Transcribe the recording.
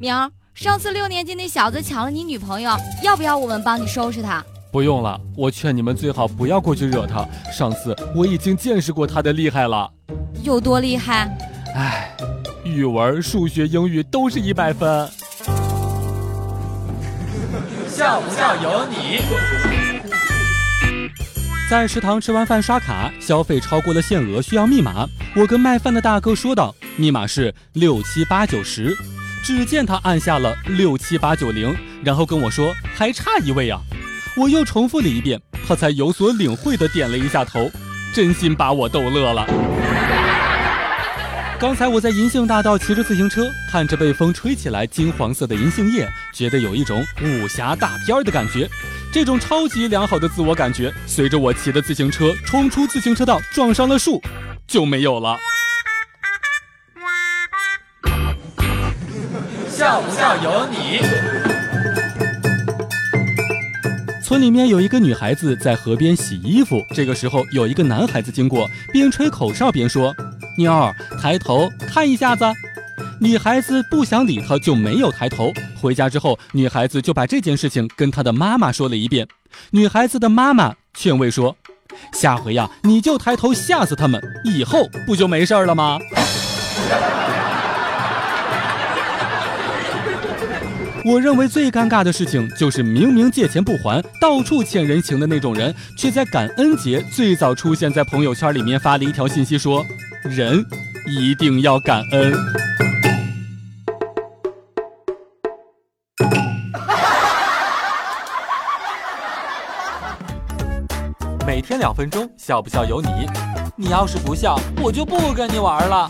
明儿，上次六年级那小子抢了你女朋友，要不要我们帮你收拾他？不用了，我劝你们最好不要过去惹他。上次我已经见识过他的厉害了。有多厉害？唉，语文、数学、英语都是一百分。笑不笑由你。在食堂吃完饭刷卡，消费超过了限额需要密码。我跟卖饭的大哥说道：“密码是六七八九十。”只见他按下了六七八九零，然后跟我说：“还差一位啊！”我又重复了一遍，他才有所领会的点了一下头，真心把我逗乐了。刚才我在银杏大道骑着自行车，看着被风吹起来金黄色的银杏叶，觉得有一种武侠大片的感觉。这种超级良好的自我感觉，随着我骑的自行车冲出自行车道，撞上了树，就没有了。笑不笑由你。村里面有一个女孩子在河边洗衣服，这个时候有一个男孩子经过，边吹口哨边说。妞儿，抬头看一下子。女孩子不想理他，就没有抬头。回家之后，女孩子就把这件事情跟她的妈妈说了一遍。女孩子的妈妈劝慰说：“下回呀，你就抬头吓死他们，以后不就没事了吗？”我认为最尴尬的事情就是明明借钱不还，到处欠人情的那种人，却在感恩节最早出现在朋友圈里面发了一条信息说。人一定要感恩。每天两分钟，笑不笑由你。你要是不笑，我就不跟你玩了。